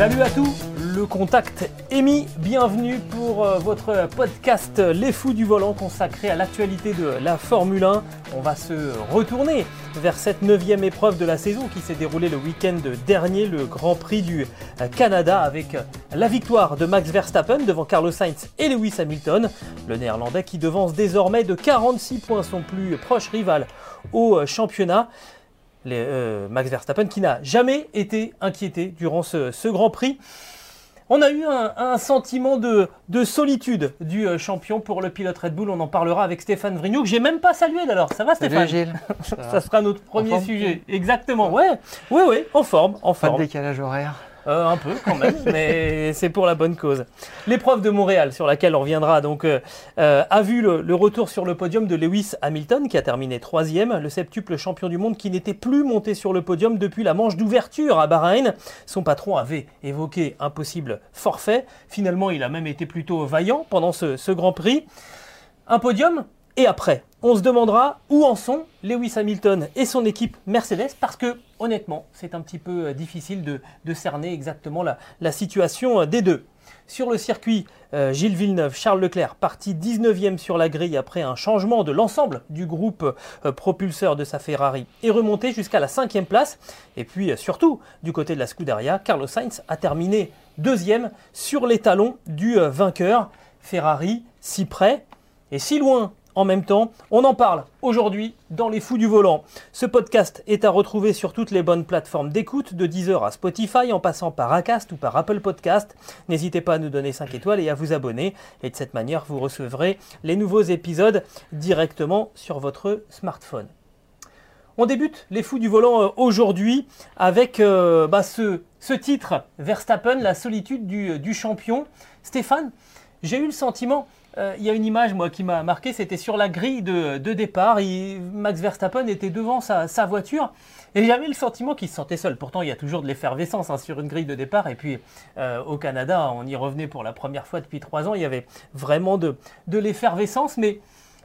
Salut à tous, le contact est mis. Bienvenue pour euh, votre podcast Les Fous du Volant consacré à l'actualité de la Formule 1. On va se retourner vers cette neuvième épreuve de la saison qui s'est déroulée le week-end dernier, le Grand Prix du euh, Canada, avec la victoire de Max Verstappen devant Carlos Sainz et Lewis Hamilton. Le néerlandais qui devance désormais de 46 points son plus proche rival au euh, championnat. Les, euh, Max Verstappen qui n'a jamais été inquiété durant ce, ce Grand Prix. On a eu un, un sentiment de, de, solitude du euh, champion pour le pilote Red Bull. On en parlera avec Stéphane Vrignou, que j'ai même pas salué alors. Ça va Stéphane Salut Gilles. Ça, Ça sera notre premier sujet. Exactement. Ouais, ouais, ouais, en forme, en Pas forme. de décalage horaire. Euh, un peu quand même, mais c'est pour la bonne cause. L'épreuve de Montréal, sur laquelle on reviendra, donc, euh, euh, a vu le, retour sur le podium de Lewis Hamilton, qui a terminé troisième, le septuple champion du monde qui n'était plus monté sur le podium depuis la manche d'ouverture à Bahreïn. Son patron avait évoqué un possible forfait. Finalement, il a même été plutôt vaillant pendant ce Grand Prix. Un podium et après, on se demandera où en sont Lewis Hamilton et son équipe Mercedes parce que honnêtement, c'est un petit peu difficile de, cerner exactement la, situation des deux. Sur le circuit, euh, Gilles Villeneuve, Charles Leclerc, parti 19e sur la grille après un changement de l'ensemble du groupe euh, propulseur de sa Ferrari, est remonté jusqu'à la 5e place. Et puis euh, surtout, du côté de la Scuderia, Carlos Sainz a terminé deuxième sur les talons du vainqueur. Ferrari si près et si loin en même temps. On en parle aujourd'hui dans Les Fous du Volant. Ce podcast est à retrouver sur toutes les bonnes plateformes d'écoute, de Deezer à Spotify, en passant par Acast ou par Apple Podcast. N'hésitez pas à nous donner 5 étoiles et à vous abonner. Et de cette manière, vous recevrez les nouveaux épisodes directement sur votre smartphone. On débute les fous du volant euh, aujourd'hui avec euh, bah, ce, titre, Verstappen, la solitude du, du champion. Stéphane, j'ai eu le sentiment, euh, il y a une image moi qui m'a marqué, c'était sur la grille de, de départ. Max Verstappen était devant sa, sa voiture et j'avais le sentiment qu'il se sentait seul. Pourtant, il y a toujours de l'effervescence hein, sur une grille de départ. Et puis euh, au Canada, on y revenait pour la première fois depuis trois ans. Il y avait vraiment de, de l'effervescence, mais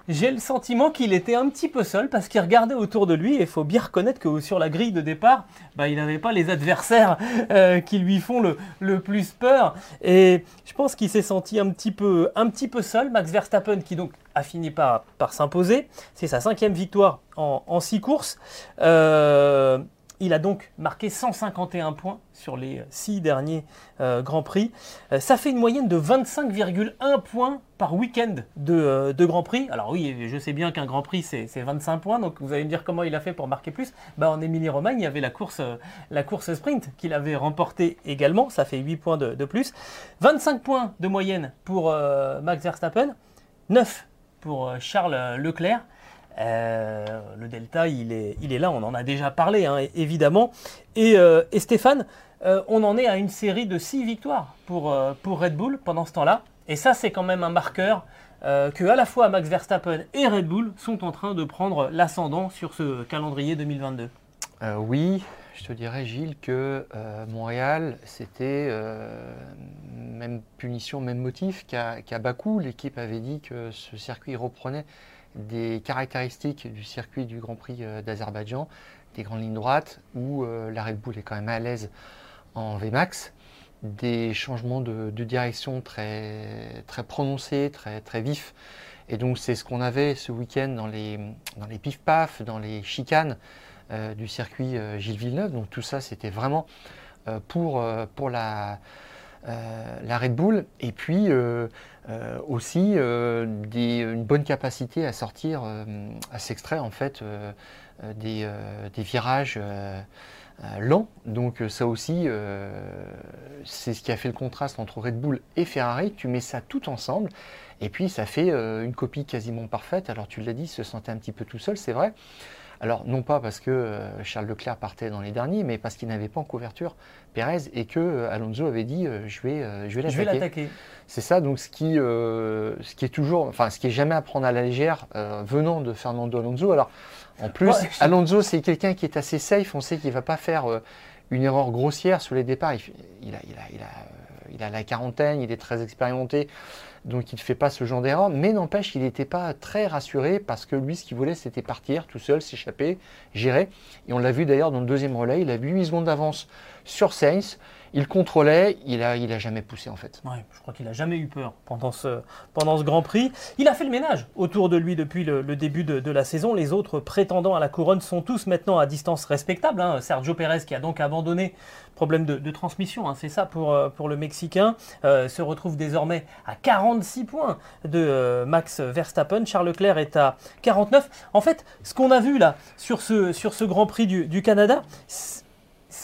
j'ai le sentiment qu'il était un petit peu seul parce qu'il regardait autour de lui et il faut bien reconnaître que sur la grille de départ, bah, il n'avait pas les adversaires euh, qui lui font le, le, plus peur. Et je pense qu'il s'est senti un petit, peu, un petit peu seul. Max Verstappen qui donc a fini par, par s'imposer. C'est sa cinquième victoire en, six courses. Euh, il a donc marqué 151 points sur les six derniers euh, Grands Prix. Euh, ça fait une moyenne de 25,1 points par week-end de, euh, de, Grand Prix. Alors oui, je sais bien qu'un Grand Prix, c'est 25 points, donc vous allez me dire comment il a fait pour marquer plus. Bah, en Émilie-Romagne, il y avait la course, la course sprint qu'il avait remportée également, ça fait 8 points de, de plus. 25 points de moyenne pour Max Verstappen, 9 pour Charles Leclerc. Euh, le delta, il est, là, on en a déjà parlé, hein, évidemment. Et, euh, Stéphane, euh, on en est à une série de 6 victoires pour, Red Bull pendant ce temps-là. Et ça, c'est quand même un marqueur que à la fois Max Verstappen et Red Bull sont en train de prendre l'ascendant sur ce calendrier 2022. oui, je te dirais, Gilles, que Montréal, c'était même punition, même motif qu'à qu Bakou. L'équipe avait dit que ce circuit reprenait des caractéristiques du circuit du Grand Prix d'Azerbaïdjan, des grandes lignes droites, où euh, la Red Bull est quand même à l'aise en VMAX, des changements de, direction très, très prononcés, très, vifs. Et donc c'est ce qu'on avait ce week-end dans les, dans les pif-paf, dans les chicanes euh, du circuit euh, Gilles Villeneuve. Donc tout ça c'était vraiment pour la, la Red Bull. Et puis euh, aussi euh, des, une bonne capacité à sortir, euh, à s'extraire en fait des, virages lents. Donc ça aussi, c'est ce qui a fait le contraste entre Red Bull et Ferrari. Tu mets ça tout ensemble Et puis ça fait une copie quasiment parfaite. Alors tu l'as dit, se sentait un petit peu tout seul, c'est vrai. Alors, non pas parce que euh, Charles Leclerc partait dans les derniers, mais parce qu'il n'avait pas en couverture Pérez et que euh, Alonso avait dit euh, je vais, je vais l'attaquer. C'est ça, donc ce qui, ce qui est toujours, enfin, ce qui est jamais à prendre à la légère venant de Fernando Alonso. Alors, en plus, Alonso, c'est quelqu'un qui est assez safe. On sait qu'il ne va pas faire une erreur grossière sur les départs. Il, il, a, il, a, il, a, il a la quarantaine, il est très expérimenté donc il ne fait pas ce genre d'erreur, mais n'empêche, il n'était pas très rassuré parce que lui, ce qu'il voulait, c'était partir tout seul, s'échapper, gérer. Et on l'a vu d'ailleurs dans le deuxième relais, il a 8 secondes d'avance sur Sainz. Il contrôlait, il a, il a jamais poussé en fait. Ouais, je crois qu'il n'a jamais eu peur pendant ce, pendant ce Grand Prix. Il a fait le ménage autour de lui depuis le, début de, la saison. Les autres prétendants à la couronne sont tous maintenant à distance respectable. Hein. Sergio Pérez qui a donc abandonné problème de, transmission, hein. c'est ça pour, euh, le Mexicain, euh, se retrouve désormais à 46 points de euh, Max Verstappen. Charles Leclerc est à 49. En fait, ce qu'on a vu là sur ce, Grand Prix du Canada,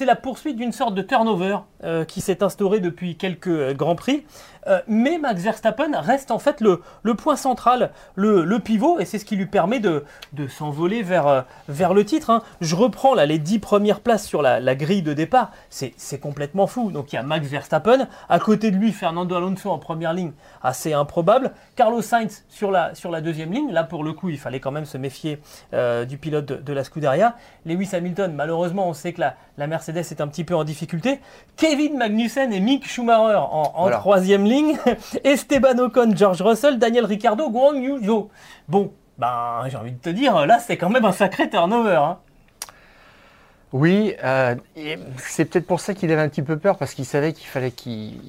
c'est la poursuite d'une sorte de turnover euh, qui s'est instauré depuis quelques euh, Grands Prix. Euh, mais Max Verstappen reste en fait le, point central, le, pivot, et c'est ce qui lui permet de, s'envoler vers, vers le titre. Hein. Je reprends là les dix premières places sur la, grille de départ, c'est complètement fou. Donc il y a Max Verstappen, à côté de lui Fernando Alonso en première ligne, assez improbable. Carlos Sainz sur la, sur la deuxième ligne, là pour le coup il fallait quand même se méfier du pilote de, la Scuderia. Lewis Hamilton, malheureusement on sait que la, la Mercedes est un petit peu en difficulté. Kevin Magnussen et Mick Schumacher en, troisième ligne. Esteban Ocon, George Russell, Daniel Ricciardo, Guang Yu. Bon, ben, j'ai envie de te dire, là, c'est quand même un sacré turnover. Hein. Oui, euh, c'est peut-être pour ça qu'il avait un petit peu peur, parce qu'il savait qu'il fallait qu'il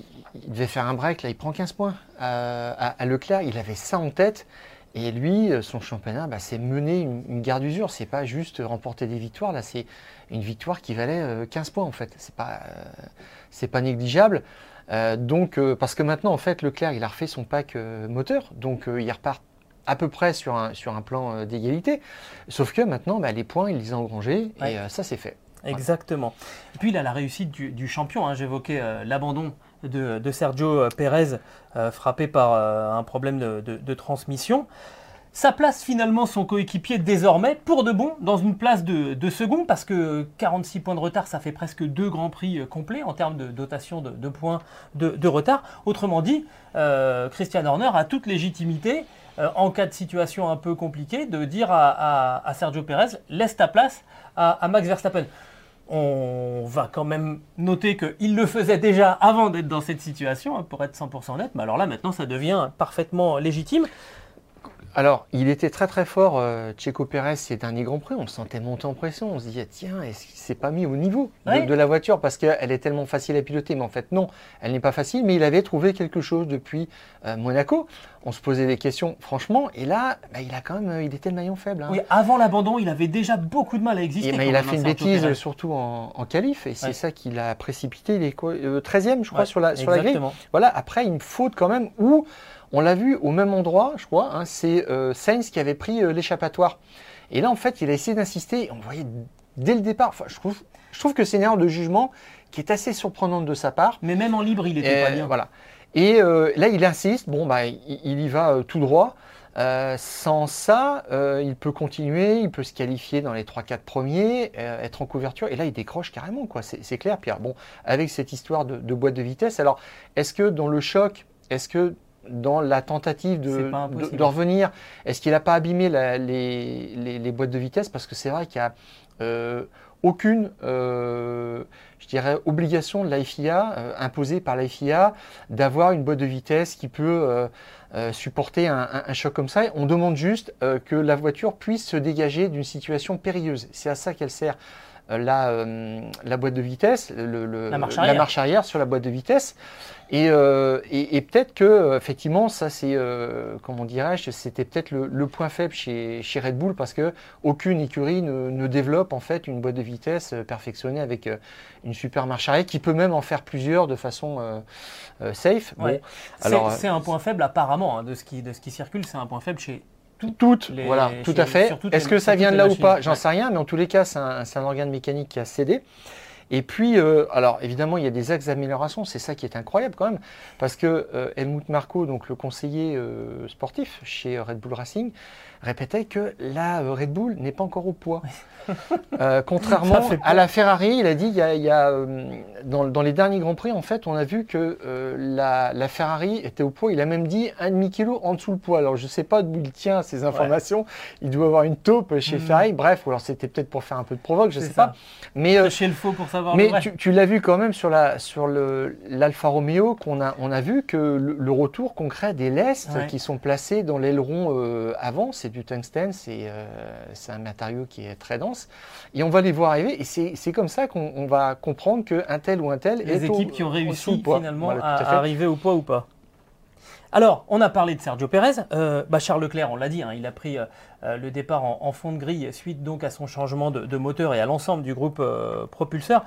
devait faire un break. Là, il prend 15 points euh, à, Leclerc. Il avait ça en tête. Et lui, euh, son championnat, bah, c'est mener une, une guerre d'usure. C'est pas juste remporter des victoires. Là, c'est une victoire qui valait 15 euh, points en fait. C'est pas, euh, c'est pas négligeable. Euh, donc, parce que maintenant, en fait, Leclerc, il a refait son pack moteur, donc il repart à peu près sur un, sur un plan d'égalité. Sauf que maintenant, bah, les points, il les a engrangés et ça, c'est fait. Exactement. Et puis, il a la réussite du, champion. Hein. J'évoquais l'abandon de, Sergio Pérez, frappé par un problème de, de transmission. Ça place finalement son coéquipier désormais pour de bon dans une place de, second parce que 46 points de retard, ça fait presque deux grands prix euh, complets en termes de dotation de, points de, retard. Autrement dit, euh, Christian Horner a toute légitimité euh, en cas de situation un peu compliquée de dire à, Sergio Pérez laisse ta place à, Max Verstappen. On va quand même noter qu'il le faisait déjà avant d'être dans cette situation, hein, pour être 100% net, mais alors là maintenant ça devient parfaitement légitime. Alors, il était très très fort, euh, Checo Pérez, ces derniers Grands Prix. On le sentait monter en pression. On se disait, tiens, est-ce qu'il s'est pas mis au niveau de, la voiture? Parce qu'elle est tellement facile à piloter Mais en fait, non, elle n'est pas facile. Mais il avait trouvé quelque chose depuis euh, Monaco. On se posait des questions, franchement. Et là, bah, il a quand même, il était le maillon faible. Hein. Oui, avant l'abandon, il avait déjà beaucoup de mal à exister. mais il a fait une bêtise, surtout en, en qualif. Et c'est ça qui l'a précipité. Il est 13e, je crois, sur, la, sur la grille. Voilà, après, une faute quand même où on l'a vu au même endroit, je crois, hein, c'est euh, Sainz qui avait pris euh, l'échappatoire. Et là, en fait, il a essayé d'insister, on voyait dès le départ, enfin, je, trouve, je trouve que c'est une erreur de jugement qui est assez surprenante de sa part. Mais même en libre, il était pas bien. Voilà. Et euh, là, il insiste, bon, bah, il, y va tout droit. sans ça, il peut continuer, il peut se qualifier dans les 3-4 premiers, être en couverture, et là il décroche carrément, quoi. C'est clair, Pierre. Bon, avec cette histoire de, de boîte de vitesse, alors est-ce que dans le choc, est-ce que dans la tentative de, revenir. Est-ce qu'il n'a pas abîmé les, boîtes de vitesse? Parce que c'est vrai qu'il n'y a euh, aucune, euh, je dirais, obligation de la FIA, euh, imposée par la FIA, d'avoir une boîte de vitesse qui peut supporter un, choc comme ça. On demande juste que la voiture puisse se dégager d'une situation périlleuse. C'est à ça qu'elle sert. La, la, boîte de vitesse, la marche arrière sur la boîte de vitesse. Euh, et, peut-être que euh, effectivement, ça c'est, euh, comment dirais-je, c'était peut-être le, point faible chez, Red Bull parce que aucune écurie ne, développe en fait une boîte de vitesse perfectionnée avec une super marche arrière qui peut même en faire plusieurs de façon safe. c'est un point faible apparemment hein, de ce qui de ce qui circule, c'est un point faible chez toutes, voilà, tout à fait. Est-ce que ça vient de là ou pas? J'en sais rien, mais en tous les cas, c'est un, un, organe mécanique qui a cédé. Et puis, euh, alors évidemment, il y a des axes d'amélioration, c'est ça qui est incroyable quand même, parce que euh, Helmut Marko, donc le conseiller euh, sportif chez Red Bull Racing, répétait que la Red Bull n'est pas encore au poids. Euh, contrairement à la Ferrari, il a dit il y a, il y a, euh, dans, dans, les derniers Grands Prix, en fait, on a vu que euh, la, la, Ferrari était au poids. Il a même dit un demi-kilo en dessous le poids. Alors, je ne sais pas d'où il tient ces informations. Ouais. Il doit avoir une taupe chez mmh. Ferrari. Bref, ou alors c'était peut-être pour faire un peu de provoque, je ne sais ça. pas. Mais chez le faux pour savoir. Mais tu, tu l'as vu quand même sur la sur le l'Alfa Romeo qu'on a on a vu que le, le retour concret des lestes ouais. qui sont placés dans l'aileron avant, c'est du tungstène, c'est c'est un matériau qui est très dense et on va les voir arriver. Et c'est comme ça qu'on va comprendre qu'un tel ou un tel les est équipes au, qui ont réussi finalement voilà, à, à arriver au poids ou pas. Alors, on a parlé de Sergio Pérez. Euh, bah Charles Leclerc, on l'a dit, hein, il a pris euh, le départ en, en, fond de grille suite donc à son changement de, de moteur et à l'ensemble du groupe euh, propulseur.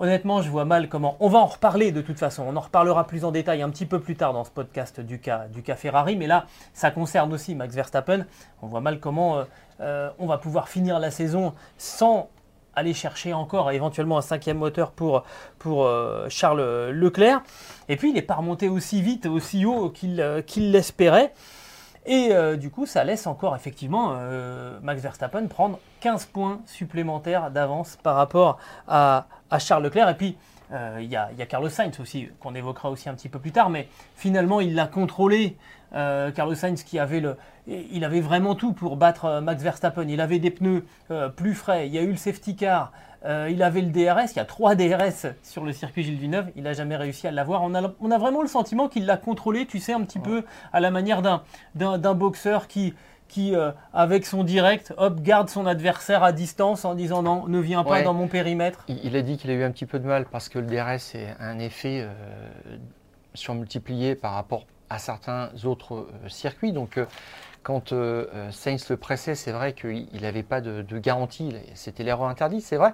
Honnêtement, je vois mal comment. On va en reparler de toute façon. On en reparlera plus en détail un petit peu plus tard dans ce podcast du cas, du Ferrari. Mais là, ça concerne aussi Max Verstappen. On voit mal comment euh, on va pouvoir finir la saison sans aller chercher encore éventuellement un cinquième moteur pour, euh, Charles Leclerc. Et puis, il n'est pas remonté aussi vite, aussi haut qu'il euh, qu l'espérait. Et euh, du coup, ça laisse encore effectivement euh, Max Verstappen prendre 15 points supplémentaires d'avance par rapport à, à, Charles Leclerc. Et puis, euh, il y, y, a Carlos Sainz aussi, qu'on évoquera aussi un petit peu plus tard, mais finalement, il l'a contrôlé. Euh, Carlos Sainz qui avait le, il avait vraiment tout pour battre Max Verstappen. Il avait des pneus plus frais. Il y a eu le safety car. Euh, il avait le DRS, il y a trois DRS sur le circuit Gilles Villeneuve, il n'a jamais réussi à l'avoir. On a, on a vraiment le sentiment qu'il l'a contrôlé, tu sais, un petit ouais. peu à la manière d'un boxeur qui, qui euh, avec son direct, hop, garde son adversaire à distance en disant non, ne viens pas ouais. dans mon périmètre. Il, il, a dit qu'il a eu un petit peu de mal parce que le DRS est un effet euh, surmultiplié par rapport à certains autres euh, circuits. Donc quand Sainz le pressait, c'est vrai qu'il n'avait pas de, de garantie, c'était l'erreur interdite, c'est vrai.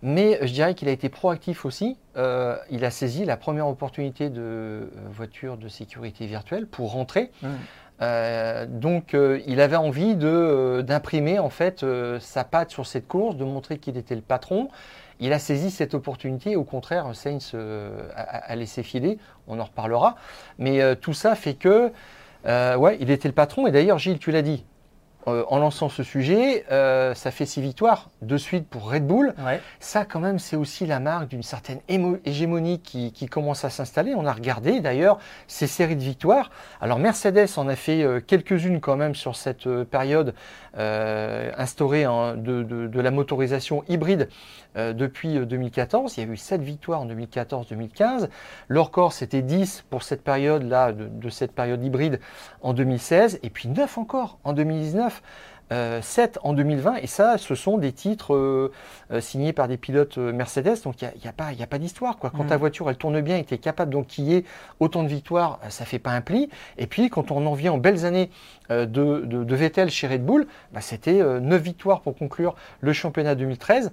Mais je dirais qu'il a été proactif aussi. Il a saisi la première opportunité de voiture de sécurité virtuelle pour rentrer. Mmh. Euh, donc euh, il avait envie d'imprimer en fait euh, sa patte sur cette course, de montrer qu'il était le patron. Il a saisi cette opportunité. Au contraire, Sainz a, a, laissé filer. On en reparlera. Mais tout ça fait que euh, ouais, il était le patron. Et d'ailleurs, Gilles, tu l'as dit, euh, en lançant ce sujet, euh, ça fait six victoires de suite pour Red Bull. Ouais. Ça, quand même, c'est aussi la marque d'une certaine hégémonie qui, qui, commence à s'installer. On a regardé d'ailleurs ces séries de victoires. Alors Mercedes en a fait euh, quelques-unes quand même sur cette période instaurée de, de, de, la motorisation hybride depuis 2014. Il y a eu sept victoires en 2014-2015. Le record, c'était 10 pour cette période-là, de, de cette période hybride en 2016. Et puis 9 encore en 2019. Euh, 7 en 2020, et ça, ce sont des titres euh, euh, signés par des pilotes euh, Mercedes, donc il n'y a, a, pas, a pas d'histoire. Quand mmh. ta voiture elle tourne bien et tu es capable donc qu'il y ait autant de victoires, ça fait pas un pli. Et puis quand on en vient aux belles années de, de, de, Vettel chez Red Bull, bah, c'était 9 victoires pour conclure le championnat 2013.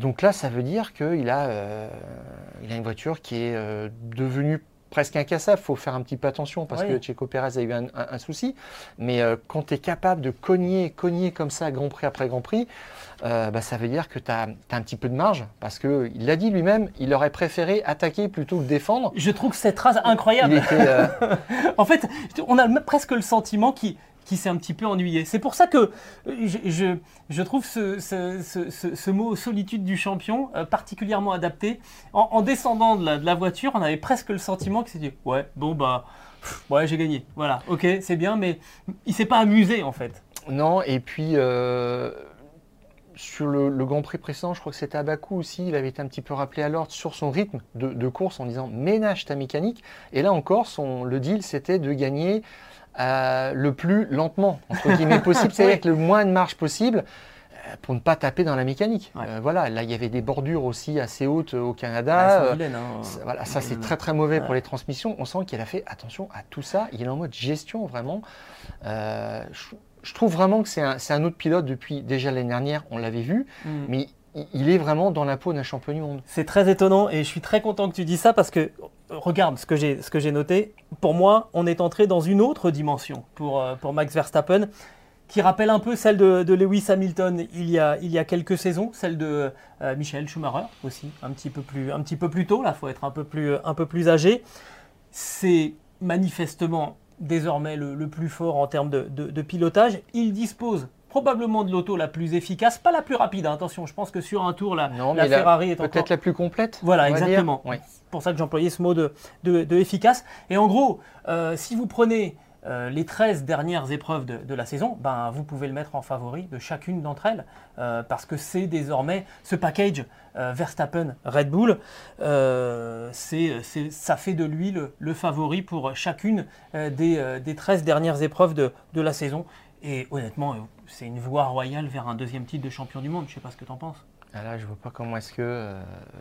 Donc là, ça veut dire qu'il a, euh, il a une voiture qui est euh, devenue presque incassable. Il faut faire un petit peu attention parce oui. que Checo Pérez a eu un, un, un souci. Mais euh, quand tu es capable de cogner, cogner comme ça, Grand Prix après Grand Prix, euh, bah, ça veut dire que tu as, as, un petit peu de marge. Parce qu'il l'a dit lui-même, il aurait préféré attaquer plutôt que défendre. Je trouve cette phrase incroyable. Était, euh... en fait, on a presque le sentiment qu'il qui s'est un petit peu ennuyé. C'est pour ça que je, je, trouve ce, mot solitude du champion euh, particulièrement adapté. En, en descendant de la, voiture, on avait presque le sentiment que c'était ouais, bon bah, ouais, j'ai gagné. Voilà, ok, c'est bien, mais il s'est pas amusé en fait. Non, et puis. Euh sur le, Grand Prix précédent, je crois que c'était à Bakou aussi, il avait été un petit peu rappelé à l'ordre sur son rythme de, course en disant ménage ta mécanique. Et là encore, le deal c'était de gagner euh, le plus lentement, entre guillemets, possible, c'est-à-dire avec le moins de marge possible euh, pour ne pas taper dans la mécanique. Ouais. Euh, voilà, là il y avait des bordures aussi assez hautes au Canada. Ah, vilaine, hein. Voilà, ça c'est très très mauvais ouais. pour les transmissions. On sent qu'il a fait attention à tout ça. Il est en mode gestion vraiment. Euh, je, je trouve vraiment que c'est un, un, autre pilote depuis déjà l'année dernière, on l'avait vu, mm. mais il est vraiment dans la peau d'un champion du monde. C'est très étonnant et je suis très content que tu dis ça parce que regarde ce que j'ai ce que j'ai noté. Pour moi, on est entré dans une autre dimension pour euh, pour Max Verstappen. qui rappelle un peu celle de, Lewis Hamilton il y, a, il y a quelques saisons, celle de euh, Michel Schumacher aussi, un petit peu plus, un petit peu plus tôt, là, faut être un peu plus, un peu plus âgé. C'est manifestement désormais le, plus fort en termes de, pilotage. Il dispose probablement de l'auto la plus efficace, pas la plus rapide. Hein. Attention, je pense que sur un tour, la, Ferrari est peut-être la plus complète. Voilà, exactement. C'est pour ça que j'employais ce mot de, efficace. Et en gros, euh, si vous prenez euh, les 13 dernières épreuves de, la saison, ben, vous pouvez le mettre en favori de chacune d'entre elles, euh, parce que c'est désormais ce package euh, Verstappen-Red Bull, ça fait de lui le, favori pour chacune des, des, 13 dernières épreuves de, la saison. Et honnêtement, c'est une voie royale vers un deuxième titre de champion du monde. Je ne sais pas ce que tu en penses. Ah là, je ne vois pas comment est-ce que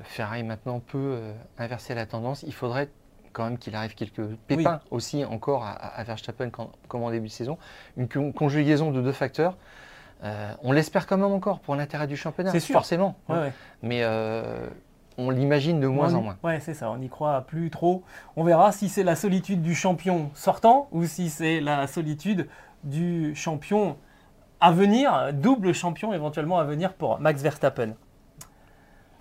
Ferrari maintenant peut inverser la tendance. Il faudrait quand même qu'il arrive quelques pépins aussi encore à, Verstappen comme en début de saison. Une conjugaison de deux facteurs. Euh, on l'espère quand même encore pour l'intérêt du championnat, c'est forcément. Mais euh, on l'imagine de moins en moins. Ouais, c'est ça, on n'y croit plus trop. On verra si c'est la solitude du champion sortant ou si c'est la solitude du champion à venir, double champion éventuellement à venir pour Max Verstappen.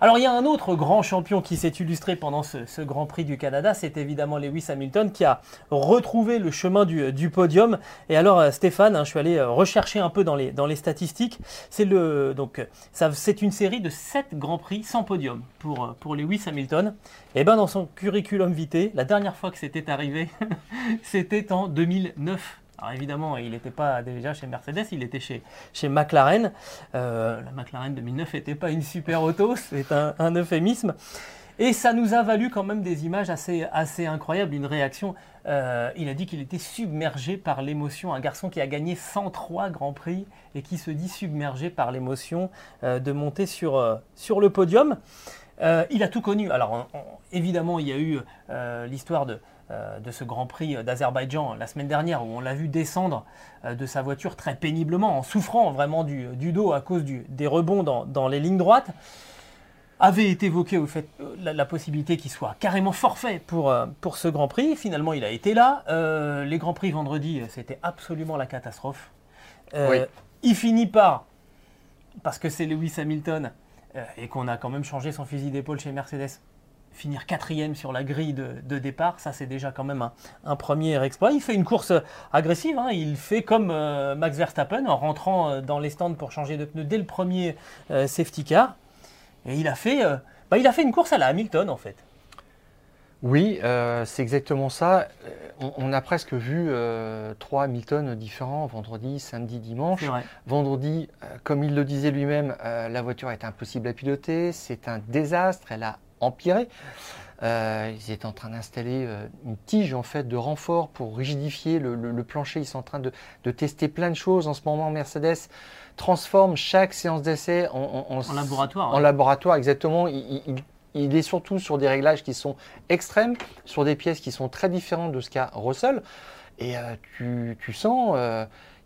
Alors il y a un autre grand champion qui s'est illustré pendant ce, Grand Prix du Canada, c'est évidemment Lewis Hamilton qui a retrouvé le chemin du, podium. Et alors euh, Stéphane, hein, je suis allé euh, rechercher un peu dans les, statistiques. C'est une série de 7 Grands Prix sans podium pour, euh, pour Lewis Hamilton. Et bien dans son curriculum vitae, la dernière fois que c'était arrivé, c'était en 2009. Alors évidemment, il n'était pas déjà chez Mercedes, il était chez, chez McLaren. Euh, la McLaren 2009 n'était pas une super auto, c'est un, euphémisme. Et ça nous a valu quand même des images assez, assez incroyables, une réaction. Euh, il a dit qu'il était submergé par l'émotion, un garçon qui a gagné 103 Grands Prix et qui se dit submergé par l'émotion euh, de monter sur, sur le podium. il a tout connu. Alors évidemment, il y a eu l'histoire de, de ce Grand Prix d'Azerbaïdjan la semaine dernière, où on l'a vu descendre euh, de sa voiture très péniblement, en souffrant vraiment du, dos à cause des rebonds dans, les lignes droites, avait été évoqué au fait, euh, la, possibilité qu'il soit carrément forfait pour, pour ce Grand Prix. Finalement, il a été là. les Grands Prix vendredi, c'était absolument la catastrophe. Il finit par, parce que c'est Lewis Hamilton, et qu'on a quand même changé son fusil d'épaule chez Mercedes, finir quatrième sur la grille de, départ, ça c'est déjà quand même un, premier exploit. Il fait une course agressive, hein. il fait comme euh, Max Verstappen en rentrant euh, dans les stands pour changer de pneu dès le premier euh, safety car. Et il a, fait, bah, il a fait une course à la Hamilton en fait. Oui, c'est exactement ça. On, a presque vu trois Hamilton différents, vendredi, samedi, dimanche. Vendredi, comme il le disait lui-même, la voiture est impossible à piloter, c'est un désastre, elle a empiré. Euh, ils étaient en train d'installer euh, une tige en fait de renfort pour rigidifier le, plancher. Ils sont en train de, tester plein de choses en ce moment. Mercedes transforme chaque séance d'essai en, laboratoire. En laboratoire, exactement. Il, est surtout sur des réglages qui sont extrêmes, sur des pièces qui sont très différentes de ce qu'a Russell. Et euh, tu, sens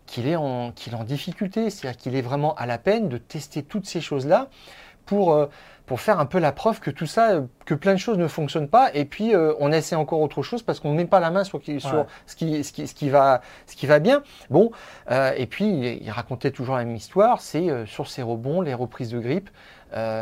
qu'il est, est en difficulté, c'est-à-dire qu'il est vraiment à la peine de tester toutes ces choses-là pour pour faire un peu la preuve que tout ça, que plein de choses ne fonctionnent pas, et puis euh, on essaie encore autre chose parce qu'on ne met pas la main sur, sur ce, qui, ce, qui, ce, qui, va, ce qui va bien. Bon, euh, et puis il, racontait toujours la même histoire, c'est euh, sur ses rebonds, les reprises de grippe,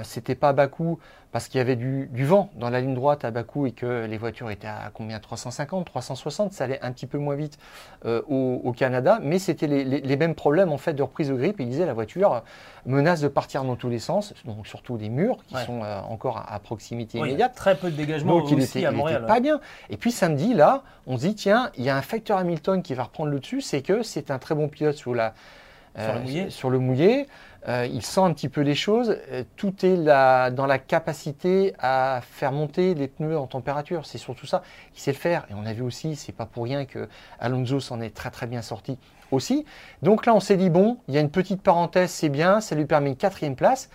c'était pas Bakou parce qu'il y avait du, vent dans la ligne droite à Bakou et que les voitures étaient à combien 350, 360, ça allait un petit peu moins vite euh, au, Canada, mais c'était les, mêmes problèmes en fait de reprise de grippe. Il disait la voiture menace de partir dans tous les sens, donc surtout des murs qui sont euh, encore à, proximité immédiate. Très peu de dégagement donc, aussi il était, à Montréal. pas bien. Et puis samedi là, on se dit tiens, il y a un facteur Hamilton qui va reprendre le dessus, c'est que c'est un très bon pilote sur euh, sur le mouillé. Euh, il sent un petit peu les choses. Euh, tout est là, dans la capacité à faire monter les pneus en température. C'est surtout ça qu'il sait le faire. Et on a vu aussi, c'est pas pour rien que Alonso s'en est très très bien sorti aussi. Donc là, on s'est dit bon, il y a une petite parenthèse, c'est bien, ça lui permet une quatrième place.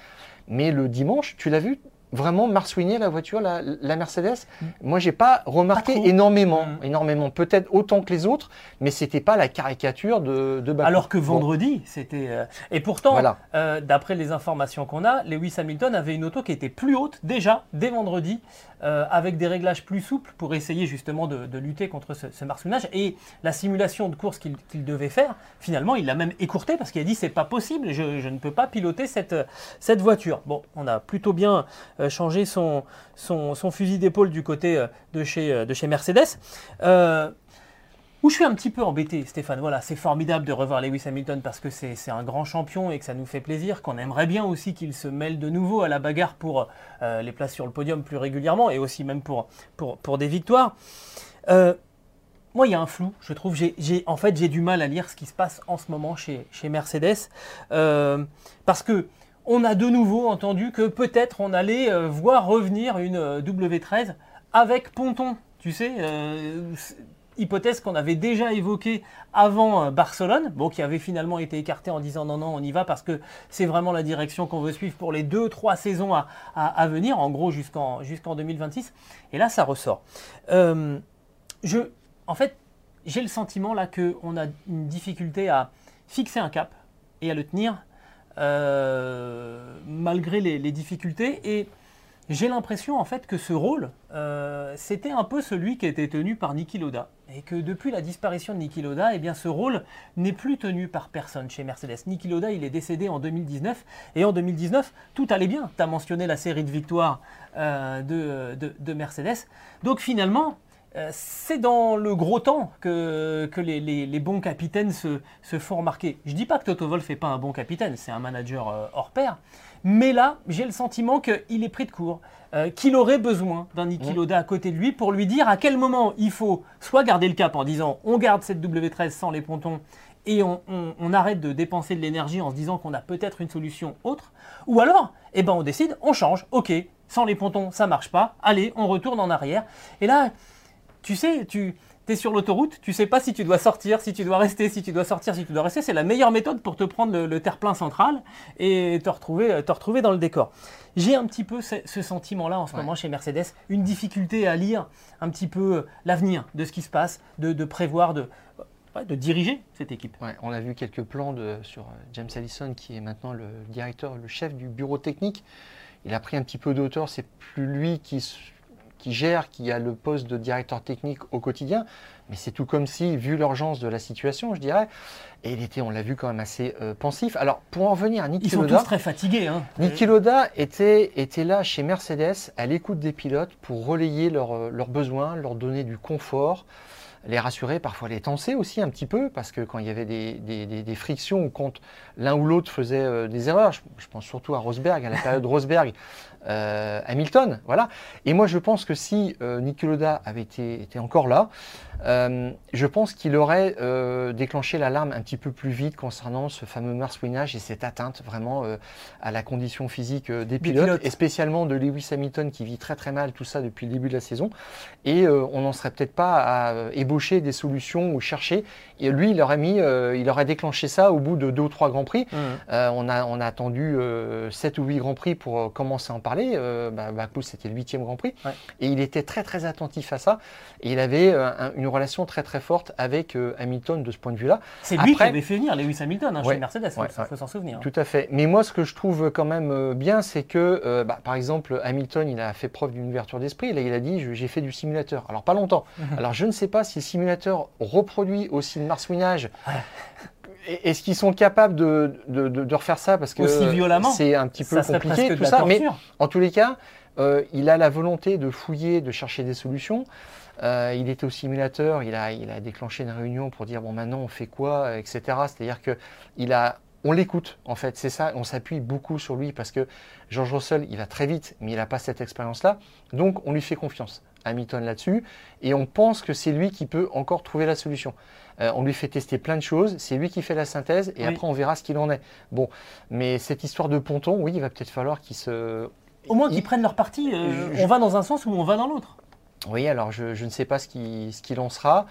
Mais le dimanche, tu l'as vu, vraiment marsouiner la voiture, la, Mercedes. Mm. Moi, j'ai pas remarqué énormément, mm. énormément. Peut-être autant que les autres, mais c'était pas la caricature de, de Alors que vendredi, c'était. Euh, et pourtant, euh, d'après les informations qu'on a, Lewis Hamilton avait une auto qui était plus haute déjà dès vendredi euh, avec des réglages plus souples pour essayer justement de, lutter contre ce, ce. Et la simulation de course qu'il devait faire, finalement, il l'a même écourté parce qu'il a dit c'est pas possible, je, ne peux pas piloter cette, voiture. Bon, on a plutôt bien euh, changé son, fusil d'épaule du côté euh, de chez Mercedes. Où je suis un petit peu embêté, Stéphane. Voilà, c'est formidable de revoir Lewis Hamilton parce que c'est un grand champion et que ça nous fait plaisir, qu'on aimerait bien aussi qu'il se mêle de nouveau à la bagarre pour euh, les places sur le podium plus régulièrement et aussi même pour, des victoires. Euh, moi, il y a un flou, je trouve. En fait, j'ai du mal à lire ce qui se passe en ce moment chez, chez Mercedes. Euh, parce que on a de nouveau entendu que peut-être on allait voir revenir une W13 avec ponton. Tu sais, hypothèse qu'on avait déjà évoquée avant euh, Barcelone, qui avait finalement été écartée en disant non, non, on y va parce que c'est vraiment la direction qu'on veut suivre pour les deux, trois saisons à, venir, en gros jusqu'en jusqu'en 2026. Et là, ça ressort. Euh, je, en fait, j'ai le sentiment là qu'on a une difficulté à fixer un cap et à le tenir euh, malgré les, les difficultés. Et j'ai l'impression en fait que ce rôle, euh, c'était un peu celui qui était tenu par Niki Loda. Et que depuis la disparition de Niki Loda, eh bien, ce rôle n'est plus tenu par personne chez Mercedes. Niki Loda, il est décédé en 2019. Et en 2019, tout allait bien. Tu as mentionné la série de victoires euh, de, Mercedes. Donc finalement, euh, c'est dans le gros temps que, que les, bons capitaines se, se, font remarquer. Je dis pas que Toto Wolff n'est pas un bon capitaine, c'est un manager hors pair. Mais là, j'ai le sentiment qu'il est pris de court, euh, qu'il aurait besoin d'un Niki Loda à côté de lui pour lui dire à quel moment il faut soit garder le cap en disant on garde cette W13 sans les pontons et on, arrête de dépenser de l'énergie en se disant qu'on a peut-être une solution autre, ou alors, eh ben on décide, on change, ok, sans les pontons ça marche pas, allez, on retourne en arrière. Et là, tu sais, tu, tu es sur l'autoroute, tu sais pas si tu dois sortir, si tu dois rester, si tu dois sortir, si tu dois rester. C'est la meilleure méthode pour te prendre le, terre-plein central et te retrouver, te retrouver dans le décor. J'ai un petit peu ce, sentiment-là en ce moment chez Mercedes, une difficulté à lire un petit peu euh, l'avenir de ce qui se passe, de, prévoir, de, de diriger cette équipe. on a vu quelques plans de, sur euh, James Allison, qui est maintenant le directeur, le chef du bureau technique. Il a pris un petit peu d'auteur, c'est plus lui qui qui gère, qui a le poste de directeur technique au quotidien, mais c'est tout comme si, vu l'urgence de la situation, je dirais, et il était, on l'a vu quand même assez euh, pensif. Alors, pour en revenir à Niki Ils sont tous très fatigués. Hein. Niki Loda était, était là chez Mercedes, à l'écoute des pilotes, pour relayer euh, leurs besoins, leur donner du confort, les rassurer, parfois les tenser aussi un petit peu, parce que quand il y avait des, des, frictions ou quand l'un ou l'autre faisait euh, des erreurs, je, je, pense surtout à Rosberg, à la période Rosberg, euh, Hamilton. Voilà. Et moi, je pense que si euh, Loda avait été, été encore là, euh, je pense qu'il aurait euh, déclenché l'alarme un petit peu plus vite concernant ce fameux marsouinage et cette atteinte vraiment euh, à la condition physique des pilotes, et spécialement de Lewis Hamilton qui vit très très mal tout ça depuis le début de la saison. Et on n'en serait peut-être pas à ébaucher des solutions ou chercher. Et lui, il aurait mis, il aurait déclenché ça au bout de deux ou trois grands prix. Mmh. on, a, on a attendu sept ou huit grands prix pour commencer à en parler. Bah, Bakou, c'était le huitième grand prix. Et il était très très attentif à ça. Et il avait une relation très très forte avec euh, Hamilton de ce point de vue-là. C'est lui qui avait fait venir Lewis Hamilton hein, chez Mercedes, il faut s'en souvenir. Tout à fait. Mais moi, ce que je trouve quand même euh, bien, c'est que, euh, bah, par exemple, Hamilton, il a fait preuve d'une ouverture d'esprit. Là, il a dit, j'ai fait du simulateur. Alors, pas longtemps. Alors, je ne sais pas si le simulateur reproduit aussi le marsouinage. Est-ce qu'ils sont capables de, de, de, refaire ça? Parce que c'est un petit peu compliqué tout ça. Mais en tous les cas, il a la volonté de fouiller, de chercher des solutions. Euh, il était au simulateur, il a, il a déclenché une réunion pour dire bon maintenant on fait quoi, etc. C'est-à-dire que il a, on l'écoute en fait, c'est ça, on s'appuie beaucoup sur lui parce que George Russell il va très vite, mais il n'a pas cette expérience-là, donc on lui fait confiance. Hamilton là-dessus, et on pense que c'est lui qui peut encore trouver la solution. Euh, on lui fait tester plein de choses, c'est lui qui fait la synthèse, et après on verra ce qu'il en est. Bon, mais cette histoire de ponton, oui, il va peut-être falloir qu'il se... Au moins qu'ils prennent leur parti, euh, on va dans un sens ou on va dans l'autre. Oui, alors je, ne sais pas ce qu'il ce en sera.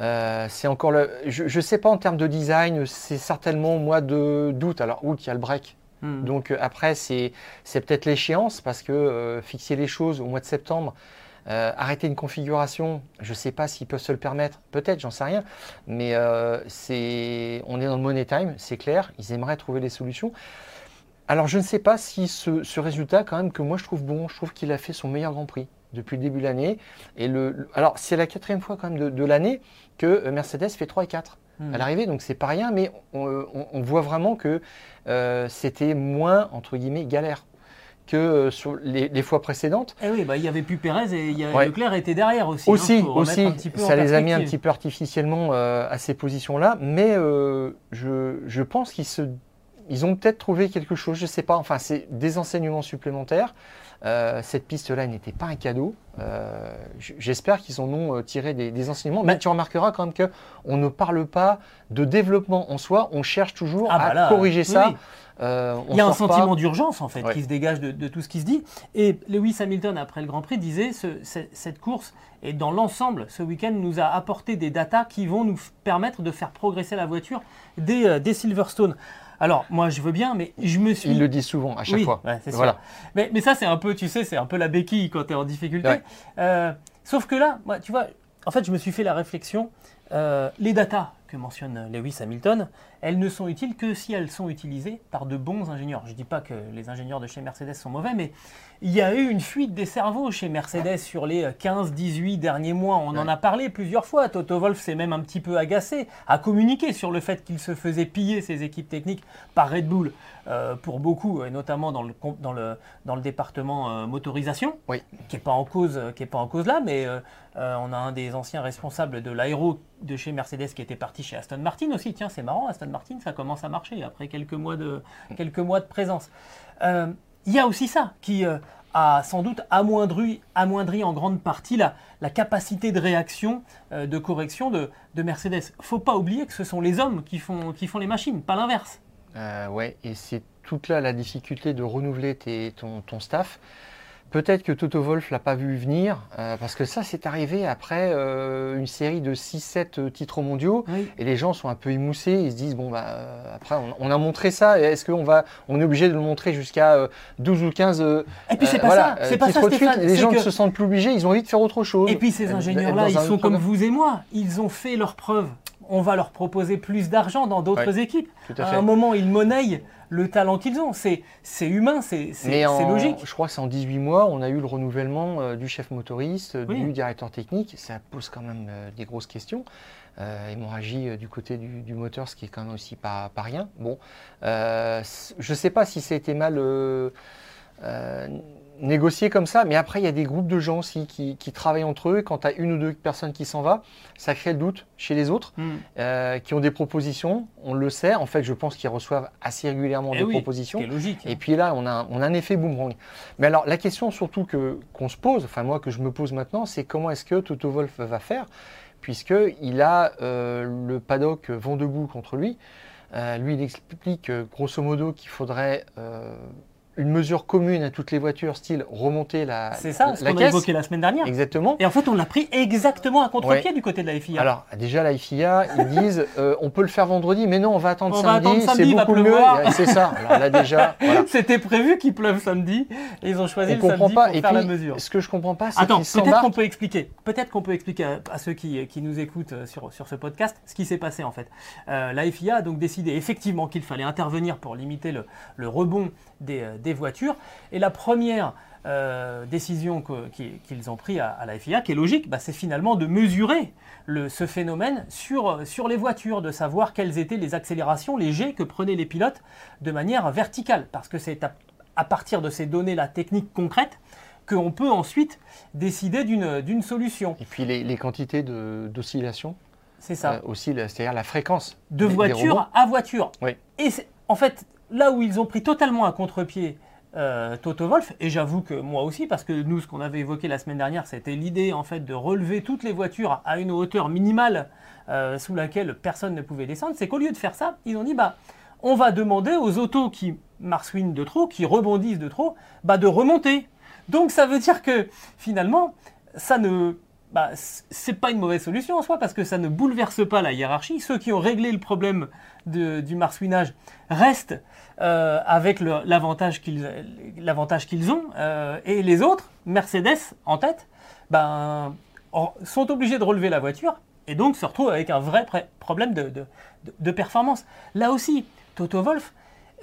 Euh, c'est encore le, je ne sais pas en termes de design, c'est certainement au mois de d'août. Alors août, il y a le break. Hmm. Donc euh, après, c'est peut-être l'échéance parce que euh, fixer les choses au mois de septembre, arrêter une configuration, je ne sais pas s'ils peuvent se le permettre, peut-être, j'en sais rien, mais c'est, on est dans le money time, c'est clair, ils aimeraient trouver des solutions. Alors je ne sais pas si ce, ce, résultat, quand même, que moi je trouve bon, je trouve qu'il a fait son meilleur Grand Prix. Depuis le début de l'année. Et le, alors, c'est la quatrième fois quand même de, l'année que Mercedes fait 3 et 4 hmm. à l'arrivée, donc c'est pas rien, mais on, voit vraiment que c'était moins, entre guillemets, galère que euh, sur les, fois précédentes. Eh oui, bah, il y avait plus Pérez et y Leclerc était derrière aussi. Hein, aussi, aussi. ça les a mis un petit peu artificiellement euh, à ces positions-là, mais euh, je, je, pense qu'ils se, ils ont peut-être trouvé quelque chose, je ne sais pas. Enfin, c'est des enseignements supplémentaires. Cette piste-là n'était pas un cadeau. J'espère qu'ils en ont tiré des, enseignements. Mais tu remarqueras quand même qu'on ne parle pas de développement en soi. On cherche toujours ah, à bah corriger ça. Euh, il y a un sentiment d'urgence en fait qui se dégage de, tout ce qui se dit. Et Lewis Hamilton, après le Grand Prix, disait cette course et dans l'ensemble, ce week-end nous a apporté des datas qui vont nous permettre de faire progresser la voiture des, euh, Silverstone. Alors, moi, je veux bien, mais je me suis. Il le dit souvent, à chaque fois. voilà. Mais, mais, ça, c'est un peu, tu sais, c'est un peu la béquille quand tu es en difficulté. Euh, sauf que là, moi, tu vois, en fait, je me suis fait la réflexion. les datas que mentionne Lewis Hamilton, elles ne sont utiles que si elles sont utilisées par de bons ingénieurs. Je ne dis pas que les ingénieurs de chez Mercedes sont mauvais, mais il y a eu une fuite des cerveaux chez Mercedes sur les 15-18 derniers mois. On en a parlé plusieurs fois. Toto Wolff s'est même un petit peu agacé, à communiquer sur le fait qu'il se faisait piller ses équipes techniques par Red Bull euh, pour beaucoup, et notamment dans le, dans le, dans le département euh, motorisation, qui n'est pas, en cause, qui est pas en cause là, mais euh, on a un des anciens responsables de l'aéro de chez Mercedes qui était parti chez Aston Martin aussi. Tiens, c'est marrant, Aston Martin, ça commence à marcher après quelques mois de, quelques mois de présence. Euh, il y a aussi ça qui euh, a sans doute amoindri, amoindri en grande partie la, la capacité de réaction, euh, de correction de, de Mercedes. faut pas oublier que ce sont les hommes qui font, qui font les machines, pas l'inverse. Ouais, et c'est toute là la difficulté de renouveler ton, ton staff. Peut-être que Toto Wolf l'a pas vu venir, euh, parce que ça, c'est arrivé après euh, une série de 6-7 euh, titres mondiaux, et les gens sont un peu émoussés, ils se disent, bon, bah, après, on, a montré ça, est-ce qu'on va, on est obligé de le montrer jusqu'à 12 ou 15 Et puis c'est pas ça, c'est pas ça, Stéphane, Les gens ne se sentent plus obligés, ils ont envie de faire autre chose. Et puis ces ingénieurs-là, ils sont comme vous et moi, ils ont fait leurs preuves. On va leur proposer plus d'argent dans d'autres équipes. à, à un moment, ils monnaient le talent qu'ils ont. C'est humain, c'est logique. Je crois que c'est en 18 mois, on a eu le renouvellement euh, du chef motoriste, du directeur technique. Ça pose quand même euh, des grosses questions. Euh, hémorragie du côté du, moteur, ce qui est quand même aussi pas, pas rien. Bon, je ne sais pas si ça a été mal négocier comme ça, mais après, il y a des groupes de gens aussi qui, travaillent entre eux. Quand tu as une ou deux personnes qui s'en va, ça crée le doute chez les autres, hmm. euh, qui ont des propositions. On le sait, en fait, je pense qu'ils reçoivent assez régulièrement eh des propositions. Logique. Et puis là, on a, on a un effet boomerang. Mais alors, la question surtout que, qu'on se pose, enfin moi que je me pose maintenant, c'est comment est-ce que Toto Wolf va faire, puisqu'il a euh, le paddock vent debout contre lui. Euh, lui, il explique grosso modo qu'il faudrait une mesure commune à toutes les voitures, style remonter la C'est ça, ce qu'on a évoqué la semaine dernière. Exactement. Et en fait, on l'a pris exactement à contre-pied du côté de la FIA. Alors, déjà, la FIA, ils disent euh, on peut le faire vendredi, mais non, on va attendre samedi, c'est beaucoup mieux. C'est ça. Alors là, déjà. C'était prévu qu'il pleuve samedi, et ils ont choisi le samedi pas. pour faire la mesure. Ce que je comprends pas, c'est Attends, peut-être qu'on peut expliquer. Peut-être qu'on peut expliquer à, ceux qui, qui, nous écoutent euh, sur, sur ce podcast ce qui s'est passé en fait. Euh, la FIA a donc décidé effectivement qu'il fallait intervenir pour limiter le, le rebond euh, des, voitures. Et la première euh, décision qu'ils ont prise à, la FIA, qui est logique, bah, c'est finalement de mesurer ce phénomène sur, sur les voitures, de savoir quelles étaient les accélérations, les jets que prenaient les pilotes de manière verticale. Parce que c'est à, partir de ces données-là techniques concrètes qu'on peut ensuite décider d'une solution. Et puis les, quantités d'oscillation c'est ça. Euh, aussi, c'est-à-dire la fréquence. De voiture à voiture. Oui. Et en fait, là où ils ont pris totalement à contre-pied euh, Toto Wolf, et j'avoue que moi aussi, parce que nous, ce qu'on avait évoqué la semaine dernière, c'était l'idée en fait de relever toutes les voitures à une hauteur minimale euh, sous laquelle personne ne pouvait descendre, c'est qu'au lieu de faire ça, ils ont dit bah on va demander aux autos qui marsouinent de trop, qui rebondissent de trop, bah, de remonter. Donc ça veut dire que finalement, ça ne bah, c'est pas une mauvaise solution en soi parce que ça ne bouleverse pas la hiérarchie. Ceux qui ont réglé le problème du marsouinage restent euh, avec l'avantage qu'ils ont euh, et les autres, Mercedes en tête, ben, sont obligés de relever la voiture et donc se retrouvent avec un vrai problème de, de, performance. Là aussi, Toto Wolf,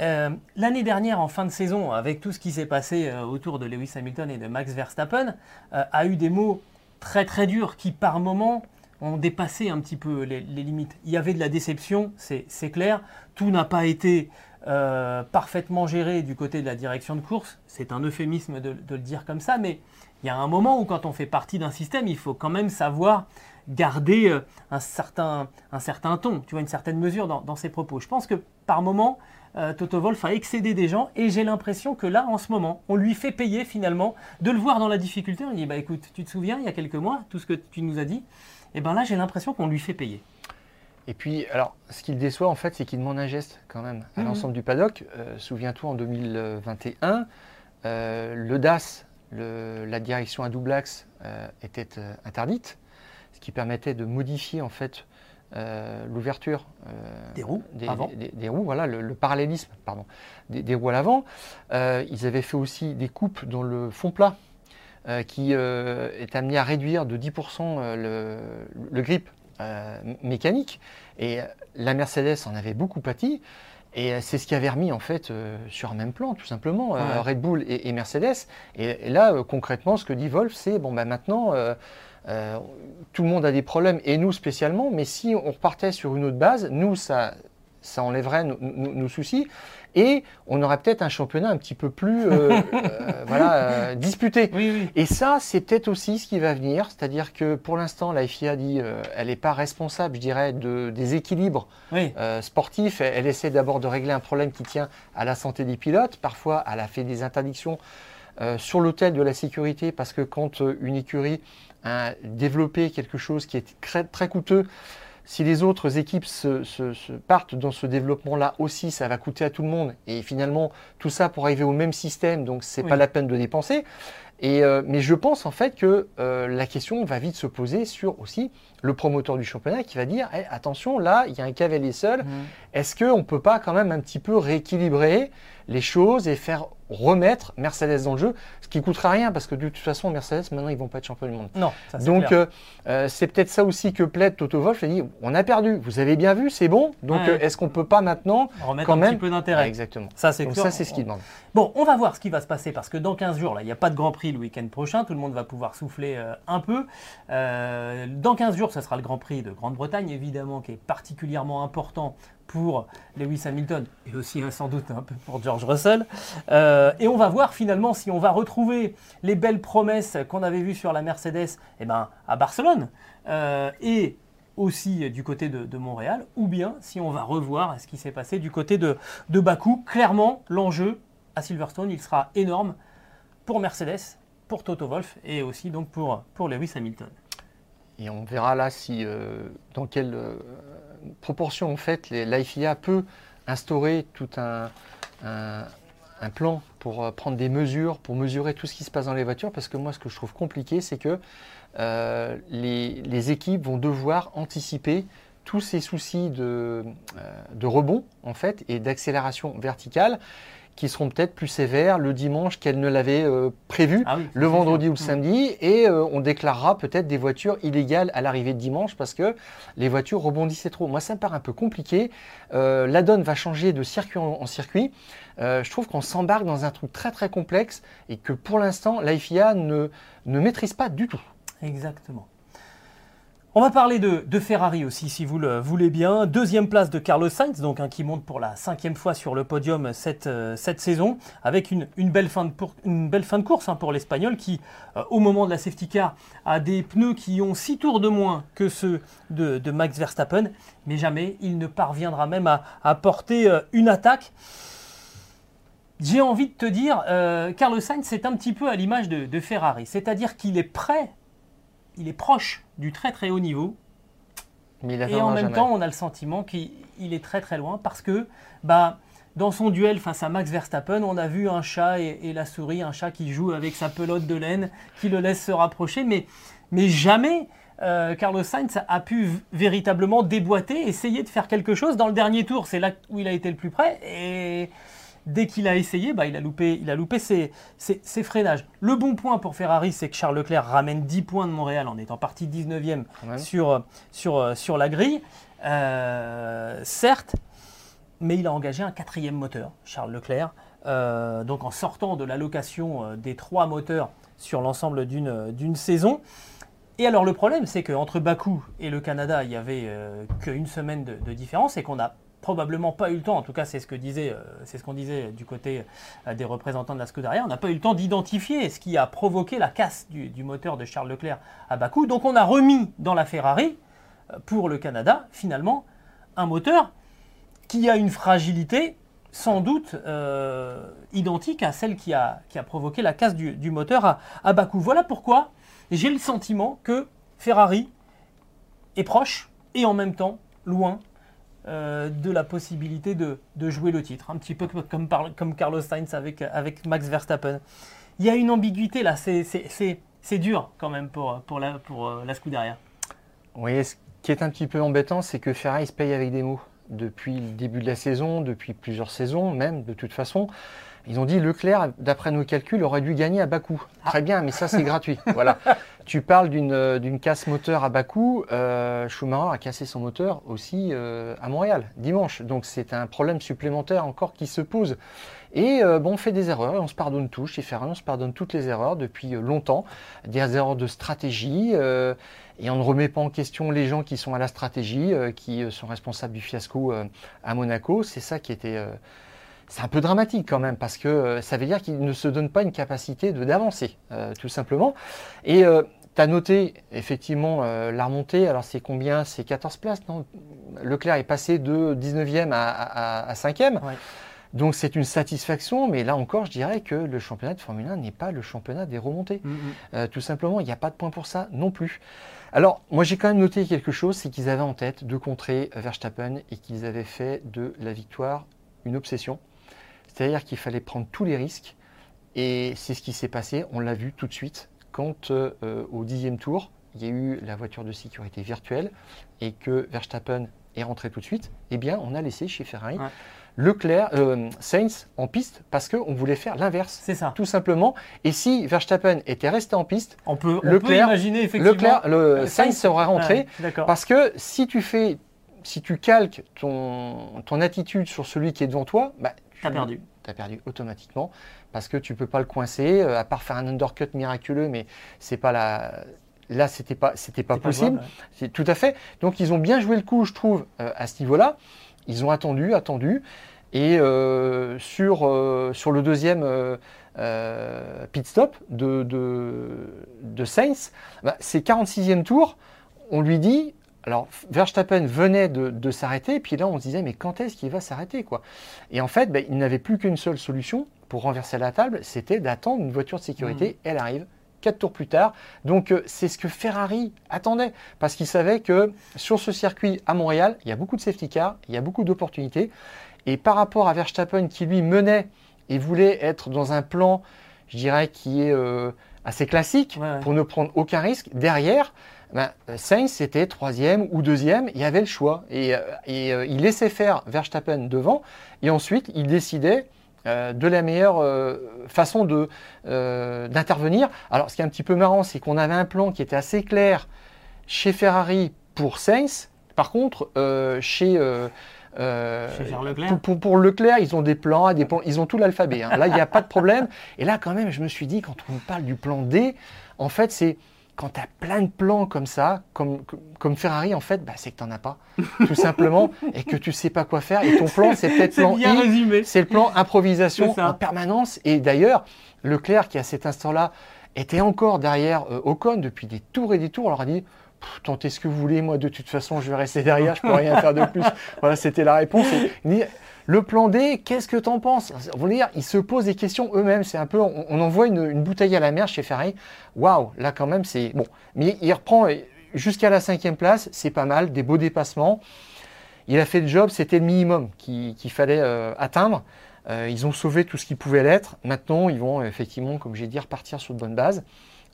Euh, l'année dernière, en fin de saison, avec tout ce qui s'est passé autour de Lewis Hamilton et de Max Verstappen, a eu des mots très très durs qui, par moments, ont dépassé un petit peu les, limites. Il y avait de la déception, c'est clair. Tout n'a pas été parfaitement géré du côté de la direction de course. C'est un euphémisme de, le dire comme ça, mais il y a un moment où, quand on fait partie d'un système, il faut quand même savoir garder un certain, un certain ton, tu vois, une certaine mesure dans, ses propos. Je pense que par moment, euh, Toto Wolf a excédé des gens et j'ai l'impression que là, en ce moment, on lui fait payer finalement de le voir dans la difficulté. On dit bah écoute, tu te souviens il y a quelques mois tout ce que tu nous as dit. Et eh bien là, j'ai l'impression qu'on lui fait payer. Et puis, alors, ce qui le déçoit en fait, c'est qu'il demande un geste quand même à mhm. l'ensemble du paddock. Euh, souviens-toi, en 2021, euh, le DAS, la direction à double axe, était interdite, ce qui permettait de modifier en fait euh, l'ouverture euh, des roues, des, roues, voilà, le, parallélisme, pardon, des, roues à l'avant. Euh, ils avaient fait aussi des coupes dans le fond plat qui est amené à réduire de 10% le, le, grip mécanique. Et la Mercedes en avait beaucoup pâti. Et c'est ce qui avait remis en fait sur un même plan, tout simplement, Red Bull et, Mercedes. Et, là, concrètement, ce que dit Wolf, c'est bon, bah, maintenant, euh, tout le monde a des problèmes, et nous spécialement, mais si on repartait sur une autre base, nous, ça, ça enlèverait nos, soucis, et on aurait peut-être un championnat un petit peu plus euh, euh, voilà, disputé. Et ça, c'est peut-être aussi ce qui va venir, c'est-à-dire que pour l'instant, la FIA dit elle n'est pas responsable, je dirais, de, des équilibres sportifs. Elle, elle essaie d'abord de régler un problème qui tient à la santé des pilotes. Parfois, elle a fait des interdictions sur l'hôtel de la sécurité, parce que quand une écurie à développer quelque chose qui est très, très coûteux. Si les autres équipes se, partent dans ce développement-là aussi, ça va coûter à tout le monde. Et finalement, tout ça pour arriver au même système, donc c'est n'est pas la peine de dépenser. Et, euh, mais je pense en fait que euh, la question va vite se poser sur aussi le promoteur du championnat qui va dire eh, attention, là, il y a un cavalier seul. Mmh. Est-ce qu'on ne peut pas quand même un petit peu rééquilibrer les choses et faire remettre Mercedes dans le jeu, ce qui coûtera rien parce que de toute façon Mercedes maintenant ils vont pas être champion du monde. Non. Ça, donc euh, euh, c'est peut-être ça aussi que plaide Toto Wolff. Il dit on a perdu, vous avez bien vu, c'est bon. Donc euh, est-ce qu'on peut pas maintenant remettre quand un même petit peu d'intérêt Exactement. Ça c'est ça c'est ce qu'il demande. Bon, on va voir ce qui va se passer parce que dans 15 jours là, il n'y a pas de Grand Prix le week-end prochain. Tout le monde va pouvoir souffler un peu. dans 15 jours, ce sera le Grand Prix de Grande-Bretagne évidemment qui est particulièrement important pour Lewis Hamilton et aussi hein, sans doute un peu pour George Russell. Euh, et on va voir finalement si on va retrouver les belles promesses qu'on avait vues sur la Mercedes eh ben, à Barcelone euh, et aussi du côté de, Montréal, ou bien si on va revoir ce qui s'est passé du côté de, de Bakou. Clairement, l'enjeu à Silverstone, il sera énorme pour Mercedes, pour Toto Wolff et aussi donc pour, pour Lewis Hamilton. Et on verra là si euh, dans quel proportion, en fait, peut instaurer tout un, plan pour euh, prendre des mesures, pour mesurer tout ce qui se passe dans les voitures, parce que moi, ce que je trouve compliqué, c'est que euh, les, équipes vont devoir anticiper tous ces soucis de, euh, de rebond, en fait, et d'accélération verticale qui seront peut-être plus sévères le dimanche qu'elle ne l'avait euh, prévu, ah le vendredi ou le samedi, et on déclarera peut-être des voitures illégales à l'arrivée de dimanche parce que les voitures rebondissaient trop. Moi, ça me paraît un peu compliqué. La donne va changer de circuit en, circuit. Je trouve qu'on s'embarque dans un truc très très complexe et que pour l'instant, la FIA ne, maîtrise pas du tout. Exactement. On va parler de, Ferrari aussi, si vous le voulez bien. Deuxième place de Carlos Sainz, donc qui monte pour la cinquième fois sur le podium cette, euh, saison, avec une, belle, fin de course hein, pour l'Espagnol, qui, euh, au moment de la safety car, a des pneus qui ont six tours de moins que ceux de, Max Verstappen, mais jamais il ne parviendra même à, porter euh, une attaque. J'ai envie de te dire, Carlos Sainz, c'est un petit peu à l'image de Ferrari, c'est-à-dire qu'il est prêt il est proche du très très haut niveau. Mais il et en même temps, on a le sentiment qu'il est très très loin parce que bah, dans son duel face à Max Verstappen, on a vu un chat et, la souris, un chat qui joue avec sa pelote de laine, qui le laisse se rapprocher, mais, mais jamais euh, Carlos Sainz a pu véritablement déboîter, essayer de faire quelque chose. Dans le dernier tour, c'est là où il a été le plus près. Et dès qu'il a essayé, bah, il a loupé, il a loupé ses, freinages. Le bon point pour Ferrari, c'est que Charles Leclerc ramène 10 points de Montréal en étant parti 19e sur, sur, sur la grille. Euh, certes, mais il a engagé un quatrième moteur, Charles Leclerc. Euh, donc en sortant de l'allocation euh, des trois moteurs sur l'ensemble d'une saison. Et alors le problème, c'est qu'entre Bakou et le Canada, il n'y avait qu'une semaine de, différence et qu'on n'a probablement pas eu le temps, en tout cas c'est ce que disait, c'est ce qu'on disait du côté des représentants de la Scuderia, on n'a pas eu le temps d'identifier ce qui a provoqué la casse du, moteur de Charles Leclerc à Bakou. Donc on a remis dans la Ferrari, pour le Canada, finalement, un moteur qui a une fragilité sans doute euh, identique à celle qui a, qui a, provoqué la casse du, moteur à, à, Bakou. Voilà pourquoi j'ai le sentiment que Ferrari est proche et en même temps loin euh, de la possibilité de, de, jouer le titre, un petit peu comme, comme Carlos Sainz avec, avec Max Verstappen. Il y a une ambiguïté là, c'est dur quand même pour, pour, la, pour euh, la Scuderia. Oui, ce qui est un petit peu embêtant, c'est que Ferrari se paye avec des mots depuis le début de la saison, depuis plusieurs saisons même, de toute façon. Ils ont dit Leclerc, d'après nos calculs, aurait dû gagner à bas coût. Très bien, mais ça c'est gratuit. Voilà. Tu parles d'une casse moteur à coût. Euh, Schumacher a cassé son moteur aussi euh, à Montréal dimanche. Donc c'est un problème supplémentaire encore qui se pose. Et euh, bon, on fait des erreurs et on se pardonne tout. Chez Ferrari, on se pardonne toutes les erreurs depuis longtemps. Des erreurs de stratégie. Et on ne remet pas en question les gens qui sont à la stratégie, euh, qui euh, sont responsables du fiasco euh, à Monaco. C'est ça qui était. c'est un peu dramatique quand même, parce que ça veut dire qu'ils ne se donnent pas une capacité d'avancer, tout simplement. Et tu as noté effectivement la remontée. Alors c'est combien? C'est 14 places, non? Leclerc est passé de 19e à, 5e. Donc c'est une satisfaction, mais là encore, je dirais que le championnat de Formule 1 n'est pas le championnat des remontées. Mm, mm. tout simplement, il n'y a pas de point pour ça non plus. Alors, moi j'ai quand même noté quelque chose, c'est qu'ils avaient en tête de contrer Verstappen et qu'ils avaient fait de la victoire une obsession. C'est-à-dire qu'il fallait prendre tous les risques. Et c'est ce qui s'est passé, on l'a vu tout de suite, quand euh, au dixième tour, il y a eu la voiture de sécurité virtuelle et que Verstappen est rentré tout de suite, eh bien on a laissé chez Ferrari Leclerc, euh, Sainz en piste parce qu'on voulait faire l'inverse. C'est ça. Tout simplement. Et si Verstappen était resté en piste, on peut, Leclerc, imaginer effectivement. Leclerc, le, euh, Sainz serait rentré. parce que si tu fais, si tu calques ton, ton attitude sur celui qui est devant toi, bah, tu as perdu. Tu as perdu automatiquement parce que tu peux pas le coincer, euh, à part faire un undercut miraculeux, mais c'est pas la. Là, c'était pas, c'était pas possible. Tout à fait. Donc, ils ont bien joué le coup, je trouve, à ce niveau-là. Ils ont attendu, attendu. Et euh, sur, euh, sur le deuxième euh, pit stop de, de, Sainz, bah, c'est 46e tour. On lui dit, alors Verstappen venait de, s'arrêter, et puis là on se disait, mais quand est-ce qu'il va s'arrêter quoi? Et en fait, bah, il n'avait plus qu'une seule solution pour renverser la table, c'était d'attendre une voiture de sécurité. Mmh. Elle arrive, quatre tours plus tard. Donc euh, c'est ce que Ferrari attendait, parce qu'il savait que sur ce circuit à Montréal, il y a beaucoup de safety cars, il y a beaucoup d'opportunités. Et par rapport à Verstappen qui lui menait et voulait être dans un plan, je dirais, qui est euh, assez classique pour ne prendre aucun risque, derrière, ben, Sainz était troisième ou deuxième, il y avait le choix. Et, euh, et il laissait faire Verstappen devant, et ensuite il décidait euh, de la meilleure euh, façon euh, d'intervenir. Alors, ce qui est un petit peu marrant, c'est qu'on avait un plan qui était assez clair chez Ferrari pour Sainz. Par contre, chez Pour, Leclerc, ils ont des plans, des plans ils ont tout l'alphabet. Hein. Là, il n'y a pas de problème. Et là, quand même, je me suis dit, quand on parle du plan D, en fait, c'est quand tu as plein de plans comme ça, comme, comme Ferrari, en fait, bah, c'est que tu n'en as pas, tout simplement, et que tu sais pas quoi faire. Et ton plan, c'est peut-être plan I, c'est le plan improvisation en permanence. Et d'ailleurs, Leclerc, qui à cet instant-là était encore derrière euh, Ocon depuis des tours et des tours, leur a dit tentez ce que vous voulez, moi de toute façon je vais rester derrière, je peux rien faire de plus. Voilà, c'était la réponse. Le plan D, qu'est-ce que tu en penses ils se posent des questions eux-mêmes. C'est un peu, on, envoie une, bouteille à la mer chez Ferrari. Waouh, là quand même, c'est bon. Mais il reprend jusqu'à la cinquième place, c'est pas mal, des beaux dépassements. Il a fait le job, c'était le minimum qu'il fallait euh, atteindre. Euh, ils ont sauvé tout ce qui pouvait l'être. Maintenant, ils vont effectivement, comme j'ai dit, repartir sur de bonnes bases.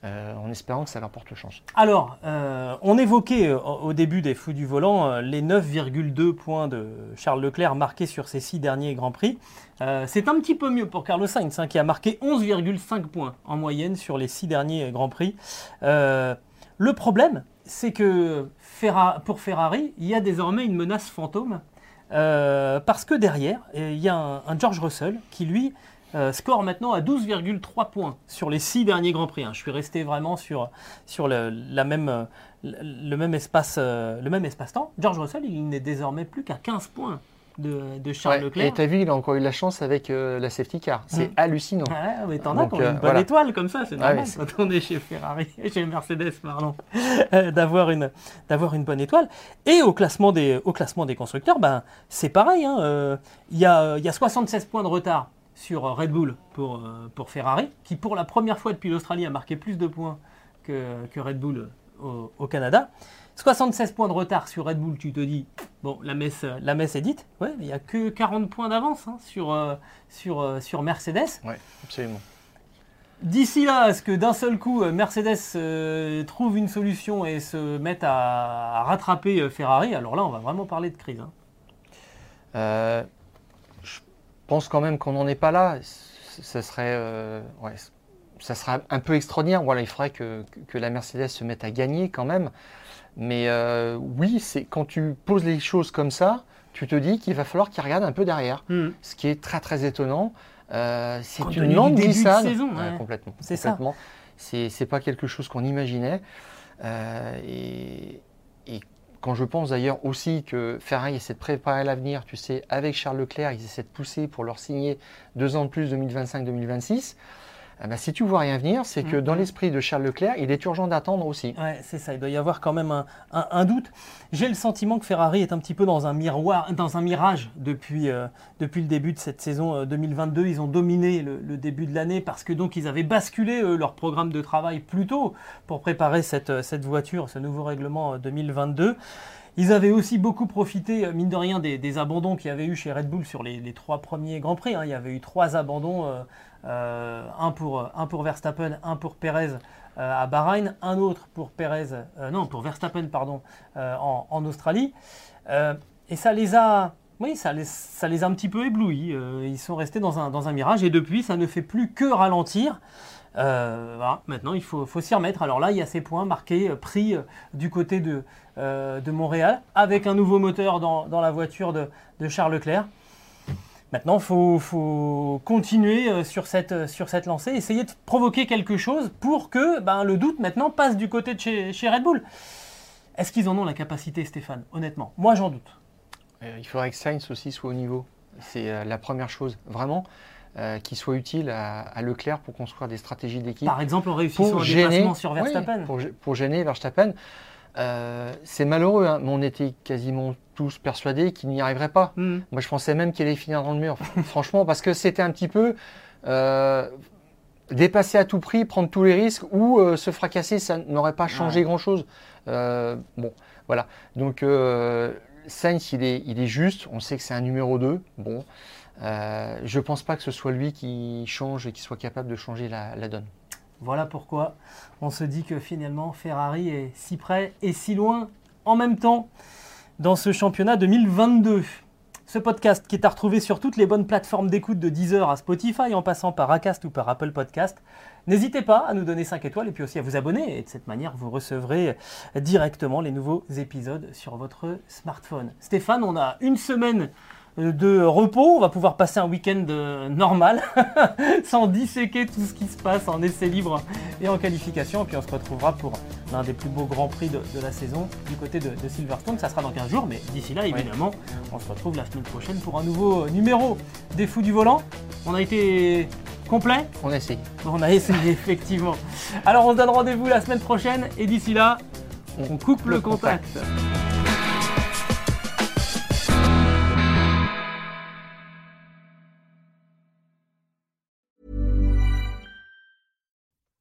Euh, en espérant que ça leur porte chance. Alors, euh, on évoquait euh, au début des Fous du Volant les 9,2 points de Charles Leclerc marqués sur ses six derniers Grands Prix. c'est un petit peu mieux pour Carlos Sainz, hein, qui a marqué 11,5 points en moyenne sur les six derniers Grands Prix. le problème, c'est que pour Ferrari, il y a désormais une menace fantôme parce que derrière, il y a un, George Russell qui, lui, score maintenant à 12,3 points sur les six derniers Grands Prix. Hein. Je suis resté vraiment sur, sur le, la même, le même espace, le même espace-temps. George Russell, il n'est désormais plus qu'à 15 points de, Charles Leclerc. Et t'as vu, il a encore eu la chance avec euh, la safety car. C'est mm. hallucinant. Ouais, mais t'en as pour une euh, bonne étoile comme ça, c'est normal. quand on est chez Ferrari, chez Mercedes, pardon, euh, d'avoir une, d'avoir une bonne étoile. Et au classement des, au classement des constructeurs, ben, c'est pareil. Hein, il y, a, y a 76 points de retard sur Red Bull pour, pour Ferrari, qui pour la première fois depuis l'Australie a marqué plus de points que, que Red Bull au, au Canada. 76 points de retard sur Red Bull, tu te dis, bon, la messe, la messe est dite. Ouais, il n'y a que 40 points d'avance hein, sur, euh, sur, euh, sur Mercedes. Oui, absolument. D'ici là, est-ce que d'un seul coup, euh, Mercedes trouve une solution et se mette à, rattraper Ferrari? Alors là, on va vraiment parler de crise. Hein. Pense quand même qu'on n'en est pas là. Ça serait, ouais, ça serait un peu extraordinaire. Voilà, il faudrait que, que, la Mercedes se mette à gagner quand même. Mais euh, oui, c'est quand tu poses les choses comme ça, tu te dis qu'il va falloir qu'il regarde un peu derrière. Hmm. Ce qui est très très étonnant. Euh, c'est une longue glissade. complètement. C'est ça. C'est pas quelque chose qu'on imaginait. Euh, et, quand je pense d'ailleurs aussi que Ferrari essaie de préparer l'avenir, tu sais, avec Charles Leclerc, ils essaient de pousser pour leur signer deux ans de plus, 2025-2026. Ah bah, si tu vois rien venir, c'est que dans mm-hmm. l'esprit de Charles Leclerc, il est urgent d'attendre aussi. Ouais, c'est ça. Il doit y avoir quand même un, doute. J'ai le sentiment que Ferrari est un petit peu dans un miroir, dans un mirage depuis, euh, depuis le début de cette saison 2022. Euh, ils ont dominé le, début de l'année parce que donc ils avaient basculé leur programme de travail plus tôt pour préparer cette, euh, cette voiture, ce nouveau règlement 2022. Ils avaient aussi beaucoup profité, mine de rien, des, abandons qu'il y avait eu chez Red Bull sur les, trois premiers Grands Prix. Hein. Il y avait eu trois abandons euh, un, pour, un pour Verstappen, un pour Perez euh, à Bahreïn, un autre pour Perez, euh, non, pour Verstappen, pardon, en, Australie. et ça les a, oui, ça les, a un petit peu éblouis. ils sont restés dans un, mirage et depuis, ça ne fait plus que ralentir. maintenant, il faut, faut s'y remettre. Alors là, il y a ces points marqués, pris du côté de, Montréal, avec un nouveau moteur dans, dans la voiture de, de Charles Leclerc. Maintenant, il faut, continuer euh, sur cette, euh, sur cette lancée, essayer de provoquer quelque chose pour que ben, le doute maintenant passe du côté de chez, Red Bull. Est-ce qu'ils en ont la capacité, Stéphane? Honnêtement, moi j'en doute. Euh, il faudrait que Sainz aussi soit au niveau. C'est la première chose, vraiment, qu'il soit utile à, Leclerc pour construire des stratégies d'équipe. Par exemple, en réussissant un déplacement sur Verstappen. pour, pour, gêner Verstappen. C'est malheureux, hein, mais on était quasiment tous persuadés qu'il n'y arriverait pas. Hmm. Moi, je pensais même qu'il allait finir dans le mur, franchement, parce que c'était un petit peu euh, dépasser à tout prix, prendre tous les risques, ou euh, se fracasser, ça n'aurait pas changé grand-chose. Euh, bon, voilà. Donc, Sainz, il est, il est juste. On sait que c'est un numéro 2. Bon, je ne pense pas que ce soit lui qui change et qui soit capable de changer la, la donne. Voilà pourquoi on se dit que finalement Ferrari est si près et si loin en même temps dans ce championnat 2022. Ce podcast qui est à retrouver sur toutes les bonnes plateformes d'écoute de Deezer à Spotify en passant par Acast ou par Apple Podcast. N'hésitez pas à nous donner 5 étoiles et puis aussi à vous abonner et de cette manière vous recevrez directement les nouveaux épisodes sur votre smartphone. Stéphane, on a une semaine de repos. On va pouvoir passer un week-end euh, normal, sans disséquer tout ce qui se passe en essai libre et en qualification. Et puis on se retrouvera pour l'un des plus beaux grands prix de, la saison du côté de, Silverstone. Ça sera dans 15 jours, mais d'ici là, évidemment, on se retrouve la semaine prochaine pour un nouveau numéro des Fous du Volant. On a été complet? On a essayé. On a essayé, effectivement. Alors on se donne rendez-vous la semaine prochaine et d'ici là, on coupe le, contact.